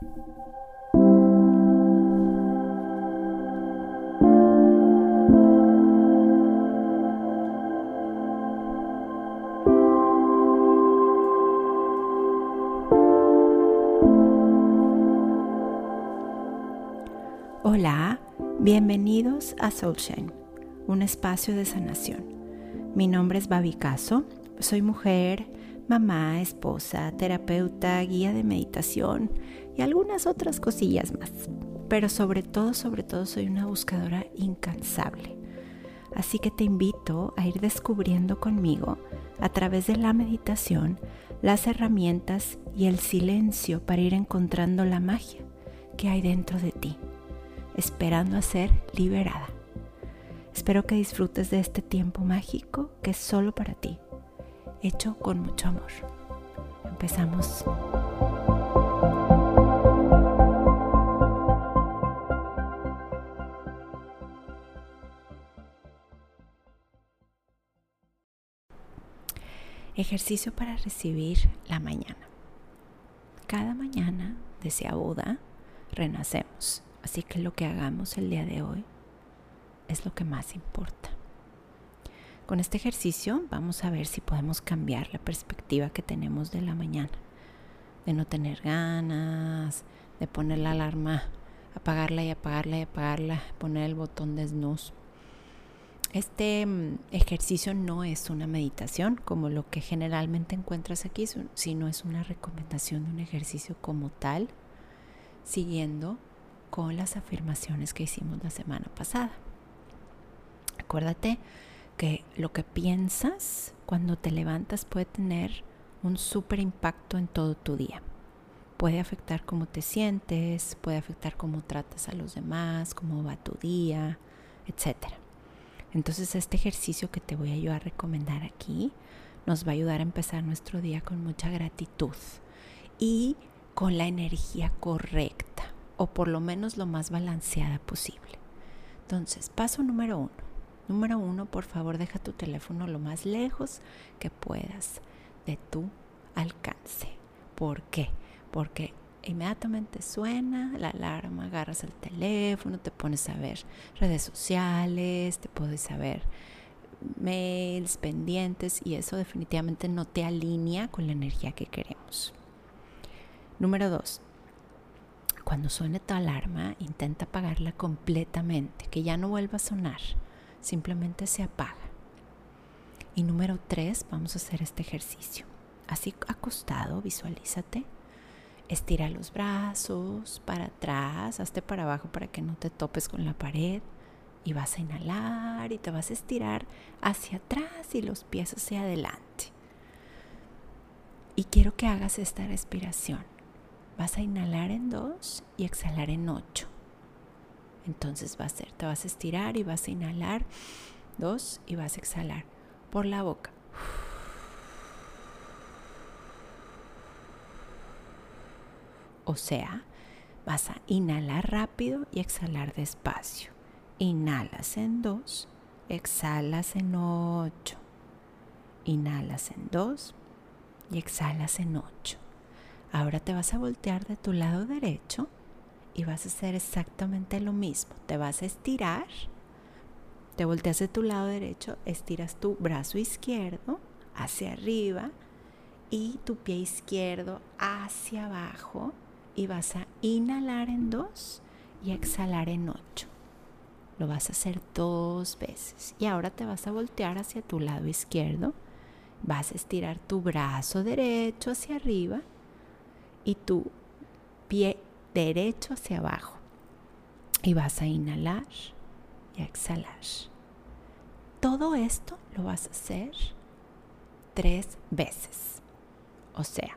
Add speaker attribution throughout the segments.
Speaker 1: Hola, bienvenidos a Soulshine, un espacio de sanación. Mi nombre es Babi Caso, soy mujer, mamá, esposa, terapeuta, guía de meditación y algunas otras cosillas más. Pero sobre todo, sobre todo soy una buscadora incansable. Así que te invito a ir descubriendo conmigo, a través de la meditación, las herramientas y el silencio para ir encontrando la magia que hay dentro de ti esperando a ser liberada. Espero que disfrutes de este tiempo mágico que es solo para ti, hecho con mucho amor. Empezamos. Ejercicio para recibir la mañana. Cada mañana, desde Buda, renacemos Así que lo que hagamos el día de hoy es lo que más importa. Con este ejercicio vamos a ver si podemos cambiar la perspectiva que tenemos de la mañana, de no tener ganas, de poner la alarma, apagarla y apagarla y apagarla, poner el botón de snooze. Este mm, ejercicio no es una meditación como lo que generalmente encuentras aquí, sino es una recomendación de un ejercicio como tal, siguiendo con las afirmaciones que hicimos la semana pasada. Acuérdate que lo que piensas cuando te levantas puede tener un súper impacto en todo tu día. Puede afectar cómo te sientes, puede afectar cómo tratas a los demás, cómo va tu día, etc. Entonces este ejercicio que te voy a yo a recomendar aquí nos va a ayudar a empezar nuestro día con mucha gratitud y con la energía correcta o por lo menos lo más balanceada posible. Entonces, paso número uno. Número uno, por favor, deja tu teléfono lo más lejos que puedas de tu alcance. ¿Por qué? Porque inmediatamente suena la alarma, agarras el teléfono, te pones a ver redes sociales, te puedes ver mails, pendientes y eso definitivamente no te alinea con la energía que queremos. Número dos, cuando suene tu alarma, intenta apagarla completamente, que ya no vuelva a sonar, simplemente se apaga. Y número tres, vamos a hacer este ejercicio. Así acostado, visualízate. Estira los brazos para atrás, hazte para abajo para que no te topes con la pared. Y vas a inhalar y te vas a estirar hacia atrás y los pies hacia adelante. Y quiero que hagas esta respiración vas a inhalar en dos y exhalar en ocho. Entonces va a ser, te vas a estirar y vas a inhalar dos y vas a exhalar por la boca. O sea, vas a inhalar rápido y exhalar despacio. Inhalas en dos, exhalas en ocho. Inhalas en dos y exhalas en ocho. Ahora te vas a voltear de tu lado derecho y vas a hacer exactamente lo mismo. Te vas a estirar, te volteas de tu lado derecho, estiras tu brazo izquierdo hacia arriba y tu pie izquierdo hacia abajo y vas a inhalar en dos y exhalar en ocho. Lo vas a hacer dos veces. Y ahora te vas a voltear hacia tu lado izquierdo. Vas a estirar tu brazo derecho hacia arriba y tu pie derecho hacia abajo. Y vas a inhalar y exhalar. Todo esto lo vas a hacer tres veces. O sea,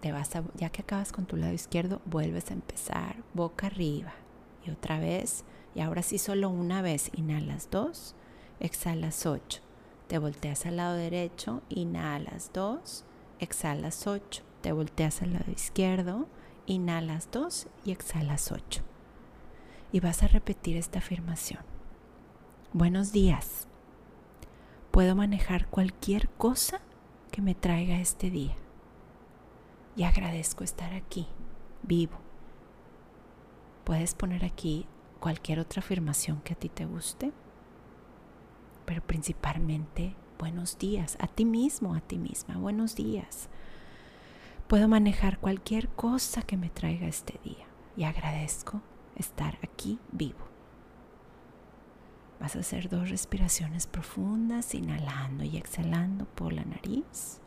Speaker 1: te vas a, ya que acabas con tu lado izquierdo, vuelves a empezar boca arriba. Y otra vez, y ahora sí solo una vez, inhalas dos, exhalas ocho. Te volteas al lado derecho, inhalas dos, exhalas ocho te volteas al lado izquierdo, inhalas dos y exhalas ocho. Y vas a repetir esta afirmación. Buenos días. Puedo manejar cualquier cosa que me traiga este día. Y agradezco estar aquí, vivo. Puedes poner aquí cualquier otra afirmación que a ti te guste, pero principalmente buenos días, a ti mismo, a ti misma, buenos días. Puedo manejar cualquier cosa que me traiga este día y agradezco estar aquí vivo. Vas a hacer dos respiraciones profundas, inhalando y exhalando por la nariz.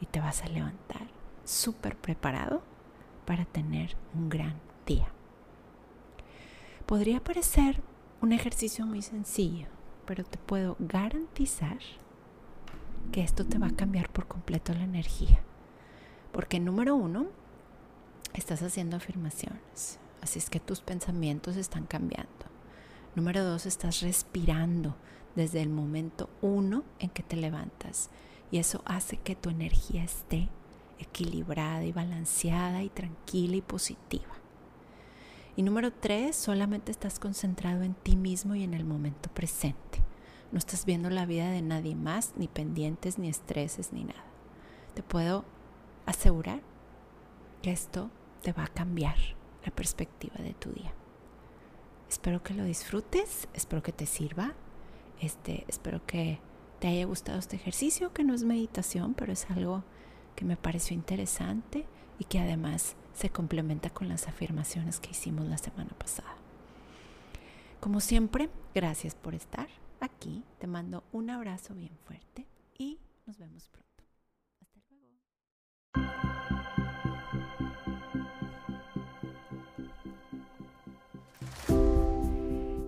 Speaker 1: Y te vas a levantar súper preparado para tener un gran día. Podría parecer un ejercicio muy sencillo, pero te puedo garantizar que esto te va a cambiar por completo la energía. Porque número uno, estás haciendo afirmaciones. Así es que tus pensamientos están cambiando. Número dos, estás respirando desde el momento uno en que te levantas. Y eso hace que tu energía esté equilibrada y balanceada y tranquila y positiva. Y número tres, solamente estás concentrado en ti mismo y en el momento presente. No estás viendo la vida de nadie más, ni pendientes, ni estreses, ni nada. Te puedo asegurar que esto te va a cambiar la perspectiva de tu día. Espero que lo disfrutes, espero que te sirva. Este, espero que te haya gustado este ejercicio, que no es meditación, pero es algo que me pareció interesante y que además se complementa con las afirmaciones que hicimos la semana pasada. Como siempre, gracias por estar aquí. Te mando un abrazo bien fuerte y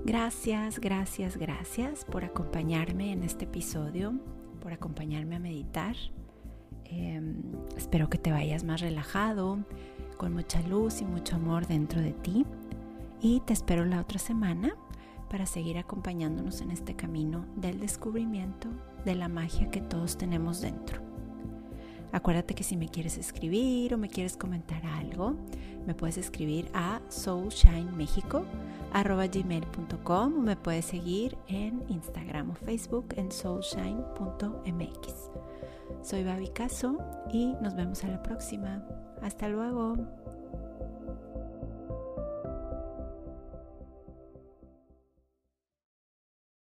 Speaker 1: Gracias, gracias, gracias por acompañarme en este episodio, por acompañarme a meditar. Em, espero que te vayas más relajado, con mucha luz y mucho amor dentro de ti. Y te espero la otra semana para seguir acompañándonos en este camino del descubrimiento de la magia que todos tenemos dentro. Acuérdate que si me quieres escribir o me quieres comentar algo, me puedes escribir a soulshinemexico.com o me puedes seguir en Instagram o Facebook en soulshine.mx. Soy Babi Caso y nos vemos a la próxima. Hasta luego.